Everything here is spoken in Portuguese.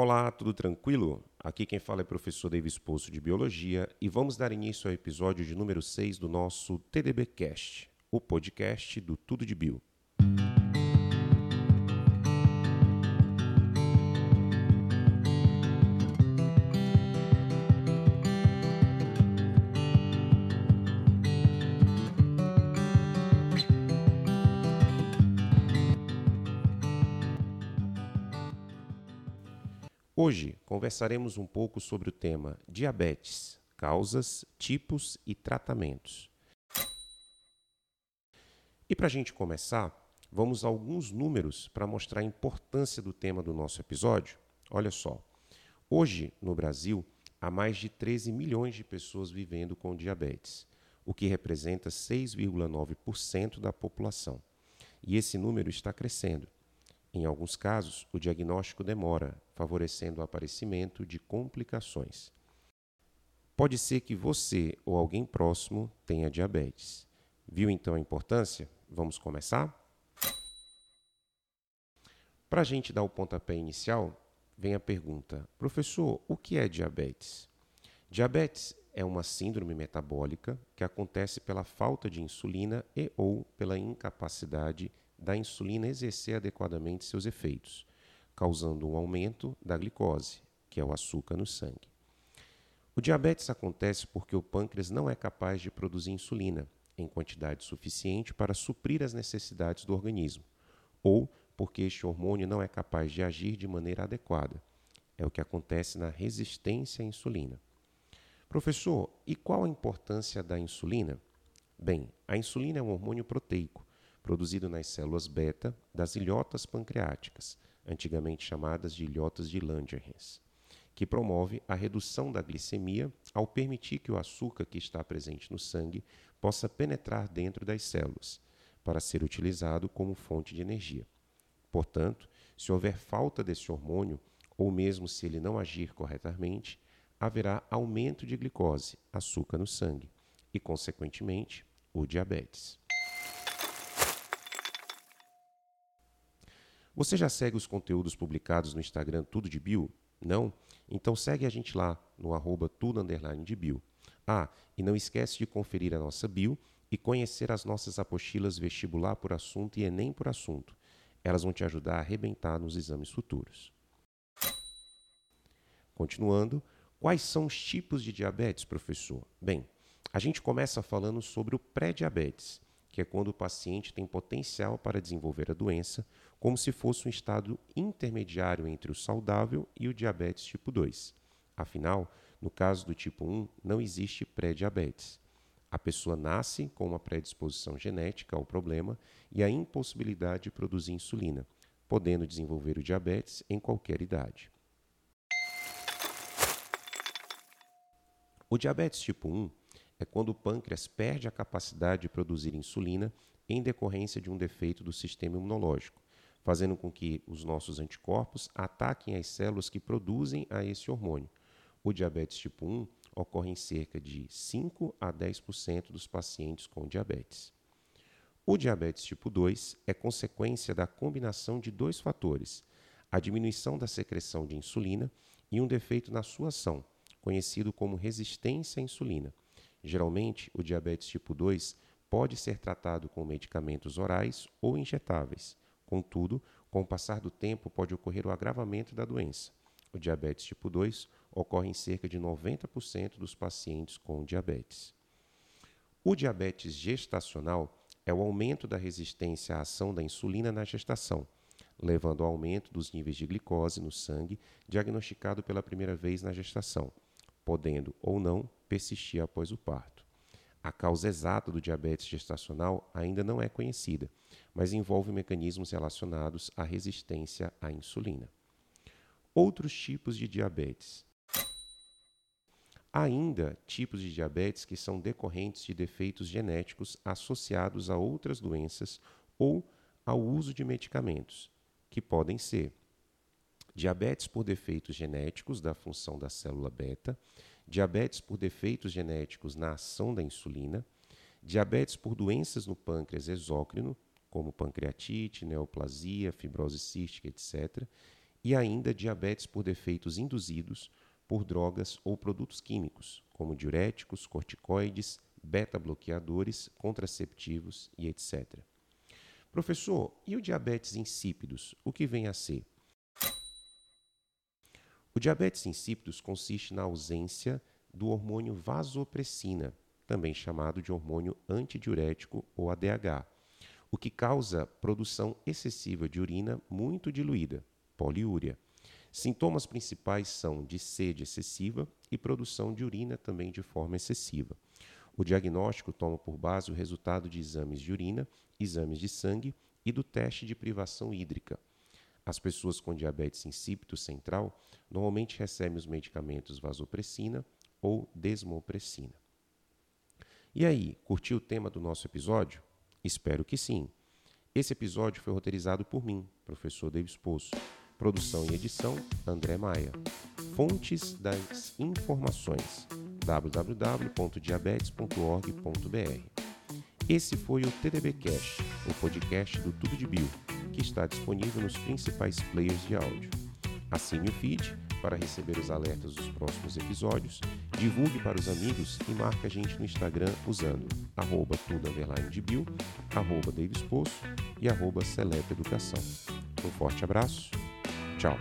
Olá, tudo tranquilo? Aqui quem fala é o professor Davis Poço de Biologia e vamos dar início ao episódio de número 6 do nosso TDBcast, o podcast do Tudo de Bio. Hoje conversaremos um pouco sobre o tema diabetes, causas, tipos e tratamentos. E para a gente começar, vamos a alguns números para mostrar a importância do tema do nosso episódio. Olha só, hoje no Brasil há mais de 13 milhões de pessoas vivendo com diabetes, o que representa 6,9% da população. E esse número está crescendo. Em alguns casos, o diagnóstico demora, favorecendo o aparecimento de complicações. Pode ser que você ou alguém próximo tenha diabetes. Viu então a importância? Vamos começar? Para a gente dar o pontapé inicial, vem a pergunta: professor, o que é diabetes? Diabetes é uma síndrome metabólica que acontece pela falta de insulina e ou pela incapacidade da insulina exercer adequadamente seus efeitos, causando um aumento da glicose, que é o açúcar no sangue. O diabetes acontece porque o pâncreas não é capaz de produzir insulina em quantidade suficiente para suprir as necessidades do organismo, ou porque este hormônio não é capaz de agir de maneira adequada. É o que acontece na resistência à insulina. Professor, e qual a importância da insulina? Bem, a insulina é um hormônio proteico produzido nas células beta das ilhotas pancreáticas, antigamente chamadas de ilhotas de Langerhans, que promove a redução da glicemia ao permitir que o açúcar que está presente no sangue possa penetrar dentro das células, para ser utilizado como fonte de energia. Portanto, se houver falta desse hormônio, ou mesmo se ele não agir corretamente, haverá aumento de glicose, açúcar no sangue, e, consequentemente, o diabetes. Você já segue os conteúdos publicados no Instagram Tudo de Bio? Não? Então segue a gente lá no arroba tudo de bio. Ah, e não esquece de conferir a nossa bio e conhecer as nossas apostilas vestibular por assunto e Enem por assunto. Elas vão te ajudar a arrebentar nos exames futuros. Continuando, quais são os tipos de diabetes, professor? Bem, a gente começa falando sobre o pré-diabetes, que é quando o paciente tem potencial para desenvolver a doença, como se fosse um estado intermediário entre o saudável e o diabetes tipo 2. Afinal, no caso do tipo 1, não existe pré-diabetes. A pessoa nasce com uma predisposição genética ao problema e a impossibilidade de produzir insulina, podendo desenvolver o diabetes em qualquer idade. O diabetes tipo 1 é quando o pâncreas perde a capacidade de produzir insulina em decorrência de um defeito do sistema imunológico, fazendo com que os nossos anticorpos ataquem as células que produzem a esse hormônio. O diabetes tipo 1 ocorre em cerca de 5 a 10% dos pacientes com diabetes. O diabetes tipo 2 é consequência da combinação de dois fatores: a diminuição da secreção de insulina e um defeito na sua ação, conhecido como resistência à insulina. Geralmente, o diabetes tipo 2 pode ser tratado com medicamentos orais ou injetáveis. Contudo, com o passar do tempo, pode ocorrer o agravamento da doença. O diabetes tipo 2 ocorre em cerca de 90% dos pacientes com diabetes. O diabetes gestacional é o aumento da resistência à ação da insulina na gestação, levando ao aumento dos níveis de glicose no sangue, diagnosticado pela primeira vez na gestação, podendo ou não persistir após o parto. A causa exata do diabetes gestacional ainda não é conhecida, mas envolve mecanismos relacionados à resistência à insulina. Outros tipos de diabetes. Há ainda tipos de diabetes que são decorrentes de defeitos genéticos associados a outras doenças ou ao uso de medicamentos, que podem ser diabetes por defeitos genéticos da função da célula beta, diabetes por defeitos genéticos na ação da insulina, diabetes por doenças no pâncreas exócrino, como pancreatite, neoplasia, fibrose cística, etc., e ainda diabetes por defeitos induzidos por drogas ou produtos químicos, como diuréticos, corticoides, beta-bloqueadores, contraceptivos e etc. Professor, e o diabetes insípidos? O que vem a ser? O diabetes insípidos consiste na ausência do hormônio vasopressina, também chamado de hormônio antidiurético ou ADH, o que causa produção excessiva de urina muito diluída, poliúria. Sintomas principais são de sede excessiva e produção de urina também de forma excessiva. O diagnóstico toma por base o resultado de exames de urina, exames de sangue e do teste de privação hídrica. As pessoas com diabetes insípido central normalmente recebem os medicamentos vasopressina ou desmopressina. E aí, curtiu o tema do nosso episódio? Espero que sim. Esse episódio foi roteirizado por mim, professor Davis Poço. Produção e edição, André Maia. Fontes das informações, www.diabetes.org.br. Esse foi o TDB Cash, o podcast do Tudo de Bio, que está disponível nos principais players de áudio. Assine o feed para receber os alertas dos próximos episódios, divulgue para os amigos e marque a gente no Instagram usando arroba tudo arroba Davis Poço e arroba Educação. Um forte abraço, tchau!